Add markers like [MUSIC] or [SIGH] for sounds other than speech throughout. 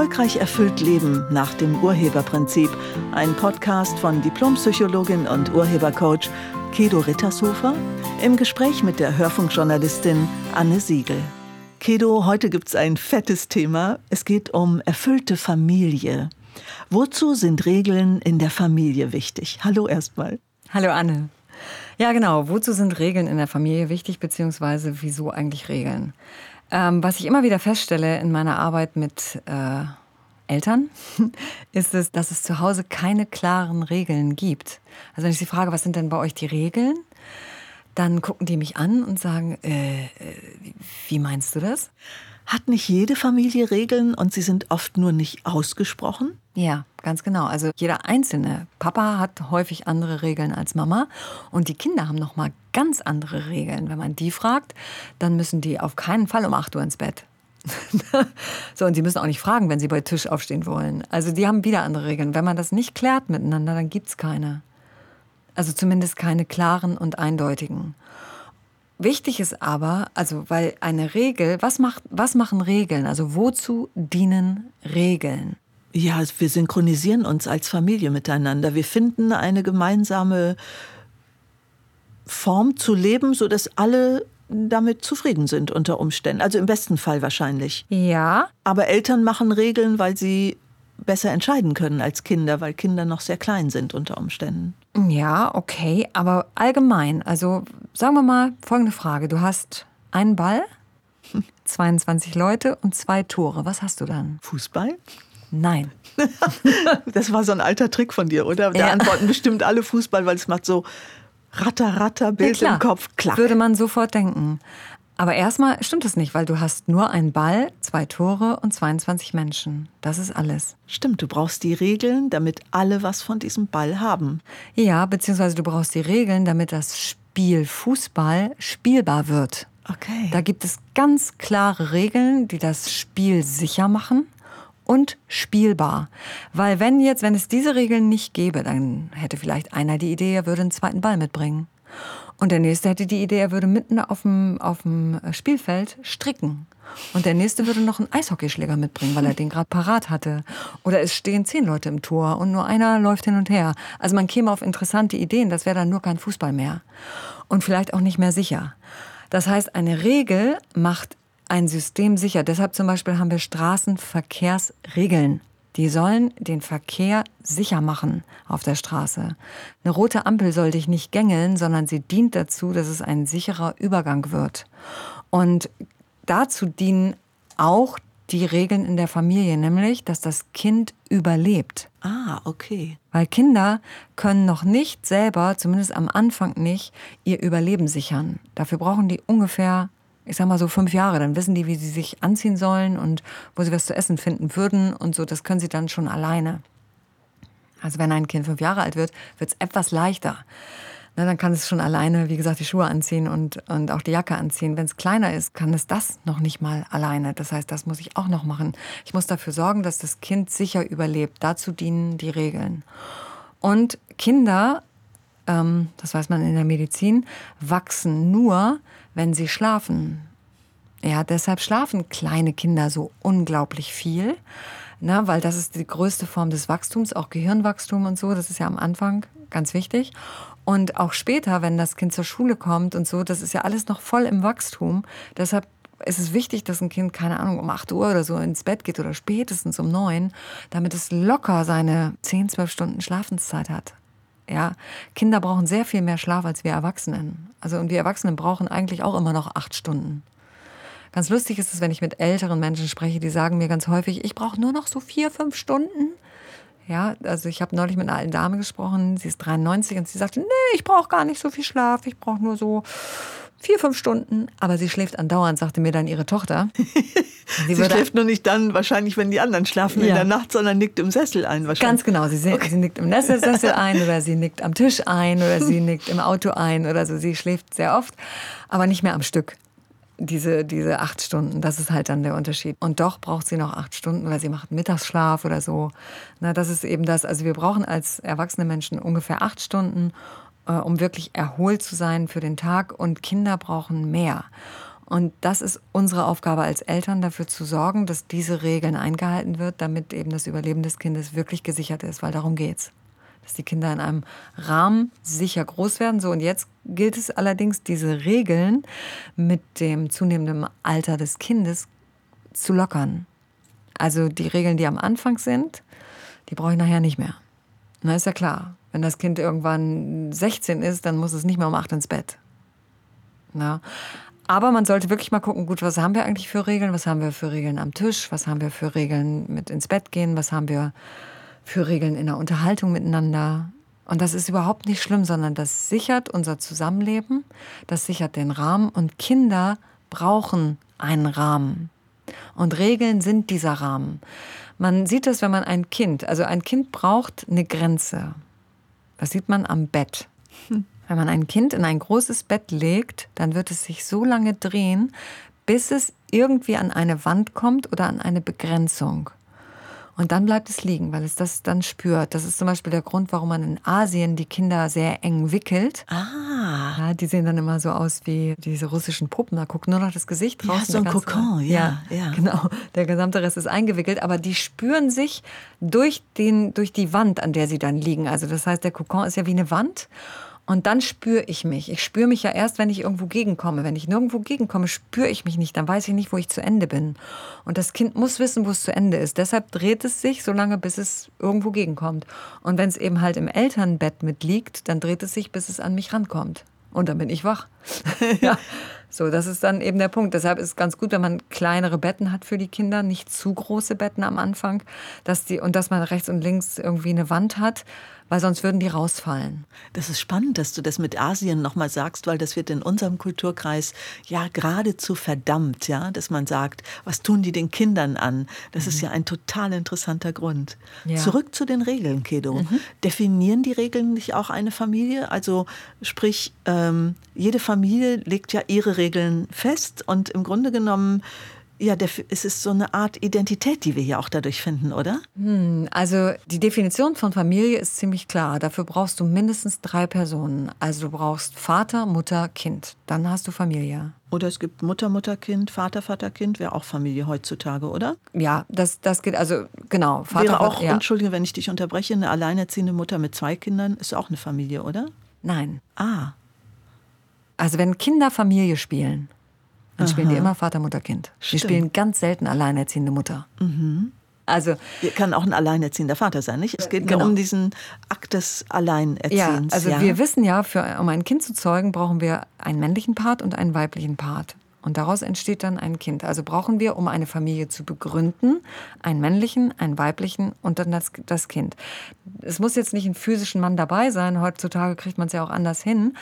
Erfolgreich erfüllt Leben nach dem Urheberprinzip. Ein Podcast von Diplompsychologin und Urhebercoach Kedo Rittershofer im Gespräch mit der Hörfunkjournalistin Anne Siegel. Kedo, heute gibt es ein fettes Thema. Es geht um erfüllte Familie. Wozu sind Regeln in der Familie wichtig? Hallo erstmal. Hallo Anne. Ja, genau. Wozu sind Regeln in der Familie wichtig, beziehungsweise wieso eigentlich Regeln? Ähm, was ich immer wieder feststelle in meiner Arbeit mit äh, Eltern, [LAUGHS] ist es, dass es zu Hause keine klaren Regeln gibt. Also wenn ich sie frage, was sind denn bei euch die Regeln? Dann gucken die mich an und sagen, äh, äh wie meinst du das? Hat nicht jede Familie Regeln und sie sind oft nur nicht ausgesprochen? Ja, ganz genau. Also jeder einzelne Papa hat häufig andere Regeln als Mama und die Kinder haben noch mal ganz andere Regeln. Wenn man die fragt, dann müssen die auf keinen Fall um 8 Uhr ins Bett. [LAUGHS] so, und sie müssen auch nicht fragen, wenn sie bei Tisch aufstehen wollen. Also die haben wieder andere Regeln. Wenn man das nicht klärt miteinander, dann gibt es keine. Also zumindest keine klaren und eindeutigen. Wichtig ist aber, also weil eine Regel, was, macht, was machen Regeln? Also wozu dienen Regeln? Ja, wir synchronisieren uns als Familie miteinander. Wir finden eine gemeinsame Form zu leben, sodass alle damit zufrieden sind unter Umständen. Also im besten Fall wahrscheinlich. Ja. Aber Eltern machen Regeln, weil sie besser entscheiden können als Kinder, weil Kinder noch sehr klein sind unter Umständen. Ja, okay, aber allgemein, also sagen wir mal folgende Frage. Du hast einen Ball, [LAUGHS] 22 Leute und zwei Tore. Was hast du dann? Fußball? Nein. [LAUGHS] das war so ein alter Trick von dir, oder? Da ja. antworten bestimmt alle Fußball, weil es macht so ratter, ratter, Bild ja, im Kopf, klack. Würde man sofort denken. Aber erstmal stimmt es nicht, weil du hast nur einen Ball, zwei Tore und 22 Menschen. Das ist alles. Stimmt, du brauchst die Regeln, damit alle was von diesem Ball haben. Ja, beziehungsweise du brauchst die Regeln, damit das Spiel Fußball spielbar wird. Okay. Da gibt es ganz klare Regeln, die das Spiel sicher machen und spielbar. Weil wenn jetzt, wenn es diese Regeln nicht gäbe, dann hätte vielleicht einer die Idee, er würde einen zweiten Ball mitbringen. Und der nächste hätte die Idee, er würde mitten auf dem, auf dem Spielfeld stricken. Und der nächste würde noch einen Eishockeyschläger mitbringen, weil er den gerade parat hatte. Oder es stehen zehn Leute im Tor und nur einer läuft hin und her. Also man käme auf interessante Ideen, das wäre dann nur kein Fußball mehr. Und vielleicht auch nicht mehr sicher. Das heißt, eine Regel macht ein System sicher. Deshalb zum Beispiel haben wir Straßenverkehrsregeln. Die sollen den Verkehr sicher machen auf der Straße. Eine rote Ampel soll dich nicht gängeln, sondern sie dient dazu, dass es ein sicherer Übergang wird. Und dazu dienen auch die Regeln in der Familie, nämlich, dass das Kind überlebt. Ah, okay. Weil Kinder können noch nicht selber, zumindest am Anfang nicht, ihr Überleben sichern. Dafür brauchen die ungefähr ich sag mal so fünf Jahre, dann wissen die, wie sie sich anziehen sollen und wo sie was zu essen finden würden und so, das können sie dann schon alleine. Also wenn ein Kind fünf Jahre alt wird, wird es etwas leichter. Na, dann kann es schon alleine, wie gesagt, die Schuhe anziehen und, und auch die Jacke anziehen. Wenn es kleiner ist, kann es das noch nicht mal alleine. Das heißt, das muss ich auch noch machen. Ich muss dafür sorgen, dass das Kind sicher überlebt. Dazu dienen die Regeln. Und Kinder, ähm, das weiß man in der Medizin, wachsen nur, wenn sie schlafen. Ja, deshalb schlafen kleine Kinder so unglaublich viel, ne, weil das ist die größte Form des Wachstums, auch Gehirnwachstum und so, das ist ja am Anfang ganz wichtig. Und auch später, wenn das Kind zur Schule kommt und so, das ist ja alles noch voll im Wachstum. Deshalb ist es wichtig, dass ein Kind, keine Ahnung, um 8 Uhr oder so ins Bett geht oder spätestens um 9, damit es locker seine 10, 12 Stunden Schlafenszeit hat. Ja, Kinder brauchen sehr viel mehr Schlaf als wir Erwachsenen. Also und wir Erwachsenen brauchen eigentlich auch immer noch acht Stunden. Ganz lustig ist es, wenn ich mit älteren Menschen spreche, die sagen mir ganz häufig, ich brauche nur noch so vier, fünf Stunden. Ja, also ich habe neulich mit einer alten Dame gesprochen, sie ist 93 und sie sagte, nee, ich brauche gar nicht so viel Schlaf, ich brauche nur so vier, fünf Stunden, aber sie schläft andauernd, sagte mir dann ihre Tochter. [LAUGHS] Sie, sie schläft nur nicht dann, wahrscheinlich, wenn die anderen schlafen ja. in der Nacht, sondern nickt im Sessel ein wahrscheinlich. Ganz genau, sie, okay. sie nickt im [LAUGHS] Sessel ein oder sie nickt am Tisch ein oder sie [LAUGHS] nickt im Auto ein oder so. Sie schläft sehr oft, aber nicht mehr am Stück. Diese, diese acht Stunden, das ist halt dann der Unterschied. Und doch braucht sie noch acht Stunden, weil sie macht Mittagsschlaf oder so. Na, das ist eben das. Also wir brauchen als erwachsene Menschen ungefähr acht Stunden äh, um wirklich erholt zu sein für den Tag. Und Kinder brauchen mehr. Und das ist unsere Aufgabe als Eltern, dafür zu sorgen, dass diese Regeln eingehalten wird, damit eben das Überleben des Kindes wirklich gesichert ist, weil darum geht's. Dass die Kinder in einem Rahmen sicher groß werden. So, und jetzt gilt es allerdings, diese Regeln mit dem zunehmenden Alter des Kindes zu lockern. Also die Regeln, die am Anfang sind, die brauche ich nachher nicht mehr. Na, ist ja klar. Wenn das Kind irgendwann 16 ist, dann muss es nicht mehr um 8 ins Bett. Na? Aber man sollte wirklich mal gucken, gut, was haben wir eigentlich für Regeln? Was haben wir für Regeln am Tisch? Was haben wir für Regeln mit ins Bett gehen? Was haben wir für Regeln in der Unterhaltung miteinander? Und das ist überhaupt nicht schlimm, sondern das sichert unser Zusammenleben, das sichert den Rahmen und Kinder brauchen einen Rahmen. Und Regeln sind dieser Rahmen. Man sieht das, wenn man ein Kind, also ein Kind braucht eine Grenze. Das sieht man am Bett. Hm. [LAUGHS] Wenn man ein Kind in ein großes Bett legt, dann wird es sich so lange drehen, bis es irgendwie an eine Wand kommt oder an eine Begrenzung. Und dann bleibt es liegen, weil es das dann spürt. Das ist zum Beispiel der Grund, warum man in Asien die Kinder sehr eng wickelt. Ah. Ja, die sehen dann immer so aus wie diese russischen Puppen. Da guckt nur noch das Gesicht raus. Ja, so ein Kokon, ja, ja, ja. Genau. Der gesamte Rest ist eingewickelt. Aber die spüren sich durch, den, durch die Wand, an der sie dann liegen. Also das heißt, der Kokon ist ja wie eine Wand. Und dann spüre ich mich. Ich spüre mich ja erst, wenn ich irgendwo gegenkomme. Wenn ich nirgendwo gegenkomme, spüre ich mich nicht. Dann weiß ich nicht, wo ich zu Ende bin. Und das Kind muss wissen, wo es zu Ende ist. Deshalb dreht es sich so lange, bis es irgendwo gegenkommt. Und wenn es eben halt im Elternbett mitliegt, dann dreht es sich, bis es an mich rankommt. Und dann bin ich wach. [LAUGHS] ja. So, das ist dann eben der Punkt. Deshalb ist es ganz gut, wenn man kleinere Betten hat für die Kinder, nicht zu große Betten am Anfang, dass die und dass man rechts und links irgendwie eine Wand hat, weil sonst würden die rausfallen. Das ist spannend, dass du das mit Asien nochmal sagst, weil das wird in unserem Kulturkreis ja geradezu verdammt, ja, dass man sagt, was tun die den Kindern an? Das mhm. ist ja ein total interessanter Grund. Ja. Zurück zu den Regeln, Kedo. Mhm. Definieren die Regeln nicht auch eine Familie? Also sprich, ähm, jede Familie legt ja ihre Regeln fest und im Grunde genommen ja, es ist so eine Art Identität, die wir hier auch dadurch finden, oder? Hm, also die Definition von Familie ist ziemlich klar. Dafür brauchst du mindestens drei Personen. Also du brauchst Vater, Mutter, Kind. Dann hast du Familie. Oder es gibt Mutter, Mutter, Kind, Vater, Vater, Kind, wäre auch Familie heutzutage, oder? Ja, das, das geht, also genau. Vater, wäre auch, Vater, ja. entschuldige, wenn ich dich unterbreche, eine alleinerziehende Mutter mit zwei Kindern ist auch eine Familie, oder? Nein. Ah. Also wenn Kinder Familie spielen, dann Aha. spielen die immer Vater, Mutter, Kind. Die spielen ganz selten alleinerziehende Mutter. Mhm. Also kann auch ein alleinerziehender Vater sein, nicht? Es geht genau. nur um diesen Akt des Alleinerziehens. Ja, also ja. wir wissen ja, für, um ein Kind zu zeugen, brauchen wir einen männlichen Part und einen weiblichen Part. Und daraus entsteht dann ein Kind. Also brauchen wir, um eine Familie zu begründen, einen männlichen, einen weiblichen und dann das, das Kind. Es muss jetzt nicht ein physischen Mann dabei sein. Heutzutage kriegt man es ja auch anders hin,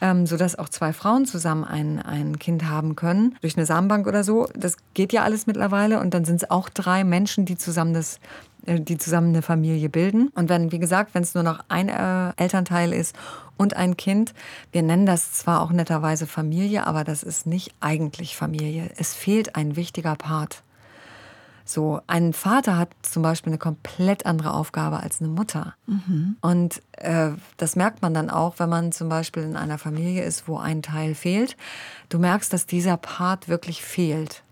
ähm, sodass auch zwei Frauen zusammen ein, ein Kind haben können. Durch eine Samenbank oder so. Das geht ja alles mittlerweile. Und dann sind es auch drei Menschen, die zusammen das die zusammen eine Familie bilden. Und wenn, wie gesagt, wenn es nur noch ein äh, Elternteil ist und ein Kind, wir nennen das zwar auch netterweise Familie, aber das ist nicht eigentlich Familie. Es fehlt ein wichtiger Part. So, ein Vater hat zum Beispiel eine komplett andere Aufgabe als eine Mutter. Mhm. Und äh, das merkt man dann auch, wenn man zum Beispiel in einer Familie ist, wo ein Teil fehlt. Du merkst, dass dieser Part wirklich fehlt.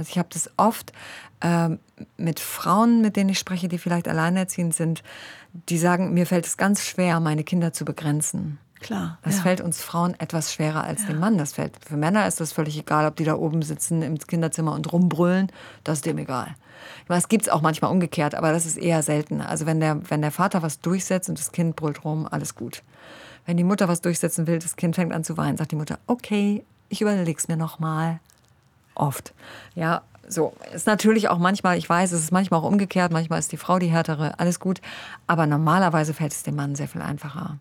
Also ich habe das oft äh, mit Frauen, mit denen ich spreche, die vielleicht alleinerziehend sind, die sagen, mir fällt es ganz schwer, meine Kinder zu begrenzen. Klar. Das ja. fällt uns Frauen etwas schwerer als ja. dem Mann. Das fällt für Männer ist das völlig egal, ob die da oben sitzen im Kinderzimmer und rumbrüllen. Das ist dem egal. Ich meine, es gibt es auch manchmal umgekehrt, aber das ist eher selten. Also wenn der, wenn der Vater was durchsetzt und das Kind brüllt rum, alles gut. Wenn die Mutter was durchsetzen will, das Kind fängt an zu weinen, sagt die Mutter, okay, ich überleg's mir noch mal oft. Ja, so. Ist natürlich auch manchmal, ich weiß, es ist manchmal auch umgekehrt, manchmal ist die Frau die härtere, alles gut. Aber normalerweise fällt es dem Mann sehr viel einfacher.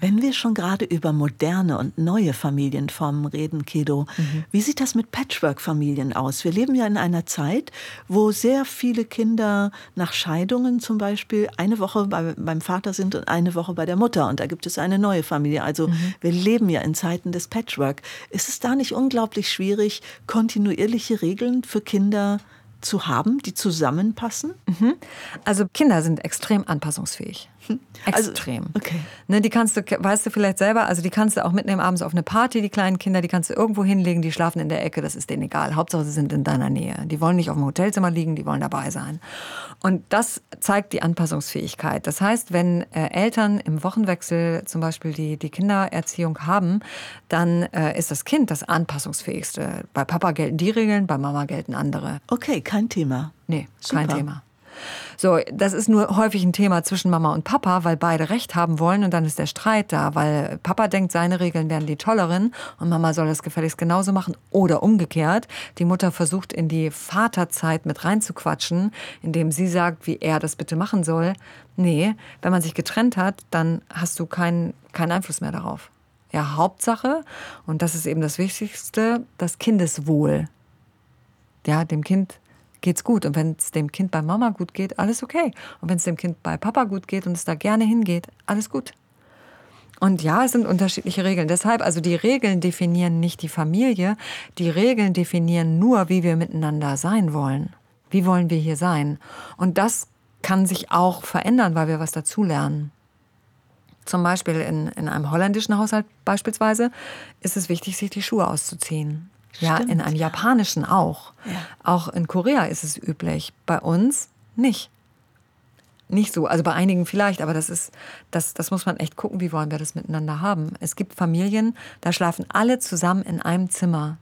Wenn wir schon gerade über moderne und neue Familienformen reden, Kedo, mhm. wie sieht das mit Patchwork-Familien aus? Wir leben ja in einer Zeit, wo sehr viele Kinder nach Scheidungen zum Beispiel eine Woche bei, beim Vater sind und eine Woche bei der Mutter. Und da gibt es eine neue Familie. Also mhm. wir leben ja in Zeiten des Patchwork. Ist es da nicht unglaublich schwierig, kontinuierliche Regeln für Kinder zu haben, die zusammenpassen? Mhm. Also Kinder sind extrem anpassungsfähig. Also, Extrem. okay. Ne, die kannst du, weißt du vielleicht selber, also die kannst du auch mitnehmen abends auf eine Party, die kleinen Kinder, die kannst du irgendwo hinlegen, die schlafen in der Ecke, das ist denen egal. Hauptsache, sie sind in deiner Nähe. Die wollen nicht auf dem Hotelzimmer liegen, die wollen dabei sein. Und das zeigt die Anpassungsfähigkeit. Das heißt, wenn äh, Eltern im Wochenwechsel zum Beispiel die, die Kindererziehung haben, dann äh, ist das Kind das anpassungsfähigste. Bei Papa gelten die Regeln, bei Mama gelten andere. Okay, kein Thema. Nee, Super. kein Thema. So, das ist nur häufig ein Thema zwischen Mama und Papa, weil beide Recht haben wollen und dann ist der Streit da, weil Papa denkt, seine Regeln wären die tolleren und Mama soll das gefälligst genauso machen oder umgekehrt. Die Mutter versucht in die Vaterzeit mit reinzuquatschen, indem sie sagt, wie er das bitte machen soll. Nee, wenn man sich getrennt hat, dann hast du keinen keinen Einfluss mehr darauf. Ja, Hauptsache, und das ist eben das Wichtigste, das Kindeswohl. Ja, dem Kind geht's gut. Und wenn es dem Kind bei Mama gut geht, alles okay. Und wenn es dem Kind bei Papa gut geht und es da gerne hingeht, alles gut. Und ja, es sind unterschiedliche Regeln. Deshalb, also die Regeln definieren nicht die Familie. Die Regeln definieren nur, wie wir miteinander sein wollen. Wie wollen wir hier sein? Und das kann sich auch verändern, weil wir was dazulernen. Zum Beispiel in, in einem holländischen Haushalt beispielsweise ist es wichtig, sich die Schuhe auszuziehen. Ja, Stimmt, in einem ja. japanischen auch. Ja. Auch in Korea ist es üblich. Bei uns nicht. Nicht so. Also bei einigen vielleicht, aber das ist, das, das muss man echt gucken, wie wollen wir das miteinander haben. Es gibt Familien, da schlafen alle zusammen in einem Zimmer.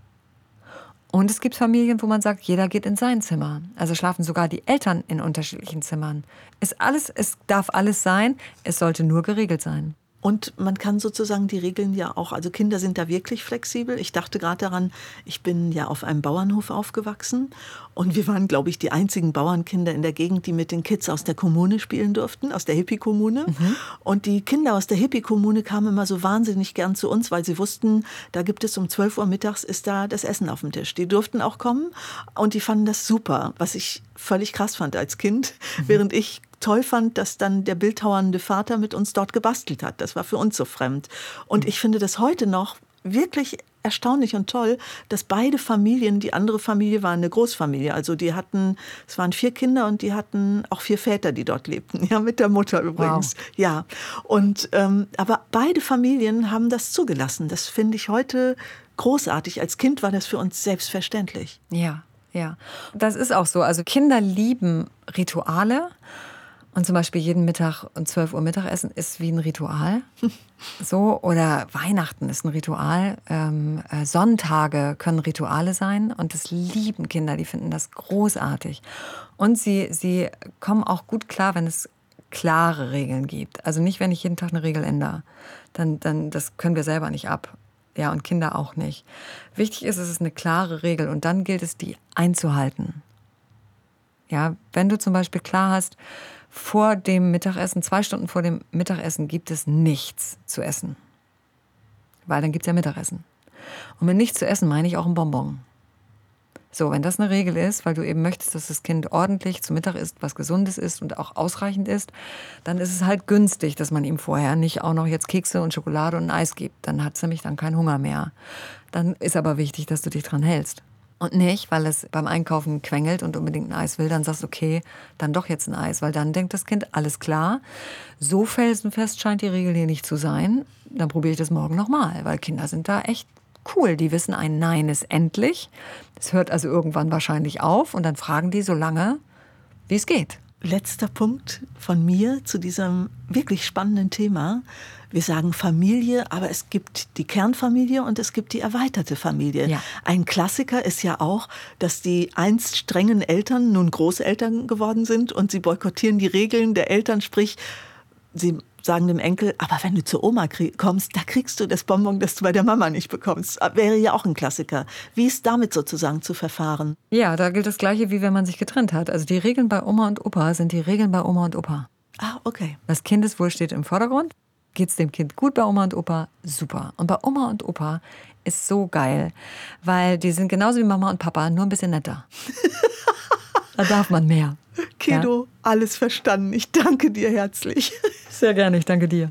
Und es gibt Familien, wo man sagt, jeder geht in sein Zimmer. Also schlafen sogar die Eltern in unterschiedlichen Zimmern. Ist alles, es darf alles sein, es sollte nur geregelt sein. Und man kann sozusagen die Regeln ja auch, also Kinder sind da wirklich flexibel. Ich dachte gerade daran, ich bin ja auf einem Bauernhof aufgewachsen und wir waren, glaube ich, die einzigen Bauernkinder in der Gegend, die mit den Kids aus der Kommune spielen durften, aus der Hippie-Kommune. Und die Kinder aus der Hippie-Kommune kamen immer so wahnsinnig gern zu uns, weil sie wussten, da gibt es um 12 Uhr mittags ist da das Essen auf dem Tisch. Die durften auch kommen und die fanden das super, was ich völlig krass fand als Kind, während ich toll fand, dass dann der bildhauernde Vater mit uns dort gebastelt hat. Das war für uns so fremd. Und ich finde das heute noch wirklich erstaunlich und toll, dass beide Familien, die andere Familie war eine Großfamilie, also die hatten, es waren vier Kinder und die hatten auch vier Väter, die dort lebten, [LAUGHS] ja, mit der Mutter übrigens, ja. Und ähm, aber beide Familien haben das zugelassen. Das finde ich heute großartig. Als Kind war das für uns selbstverständlich. Ja, ja. Das ist auch so. Also Kinder lieben Rituale. Und zum Beispiel jeden Mittag um 12 Uhr Mittagessen ist wie ein Ritual. [LAUGHS] So, oder Weihnachten ist ein Ritual. Ähm, äh, Sonntage können Rituale sein. Und das lieben Kinder, die finden das großartig. Und sie, sie kommen auch gut klar, wenn es klare Regeln gibt. Also nicht, wenn ich jeden Tag eine Regel ändere. Dann, dann, das können wir selber nicht ab. Ja, und Kinder auch nicht. Wichtig ist, es ist eine klare Regel und dann gilt es, die einzuhalten. Ja, wenn du zum Beispiel klar hast, vor dem Mittagessen, zwei Stunden vor dem Mittagessen gibt es nichts zu essen. Weil dann gibt es ja Mittagessen. Und mit nichts zu essen meine ich auch ein Bonbon. So, wenn das eine Regel ist, weil du eben möchtest, dass das Kind ordentlich zu Mittag isst, was Gesundes ist und auch ausreichend ist, dann ist es halt günstig, dass man ihm vorher nicht auch noch jetzt Kekse und Schokolade und Eis gibt. Dann hat es nämlich dann keinen Hunger mehr. Dann ist aber wichtig, dass du dich dran hältst. Und nicht, weil es beim Einkaufen quengelt und unbedingt ein Eis will, dann sagst du, okay, dann doch jetzt ein Eis, weil dann denkt das Kind, alles klar, so felsenfest scheint die Regel hier nicht zu sein, dann probiere ich das morgen nochmal, weil Kinder sind da echt cool. Die wissen, ein Nein ist endlich. Es hört also irgendwann wahrscheinlich auf und dann fragen die so lange, wie es geht. Letzter Punkt von mir zu diesem wirklich spannenden Thema. Wir sagen Familie, aber es gibt die Kernfamilie und es gibt die erweiterte Familie. Ja. Ein Klassiker ist ja auch, dass die einst strengen Eltern nun Großeltern geworden sind und sie boykottieren die Regeln der Eltern, sprich, sie sagen dem Enkel, aber wenn du zur Oma kommst, da kriegst du das Bonbon, das du bei der Mama nicht bekommst. Wäre ja auch ein Klassiker. Wie ist damit sozusagen zu verfahren? Ja, da gilt das Gleiche, wie wenn man sich getrennt hat. Also die Regeln bei Oma und Opa sind die Regeln bei Oma und Opa. Ah, okay. Das Kindeswohl steht im Vordergrund. Geht es dem Kind gut bei Oma und Opa? Super. Und bei Oma und Opa ist so geil, weil die sind genauso wie Mama und Papa, nur ein bisschen netter. [LAUGHS] da darf man mehr. Kedo, alles verstanden. Ich danke dir herzlich. Sehr gerne, ich danke dir.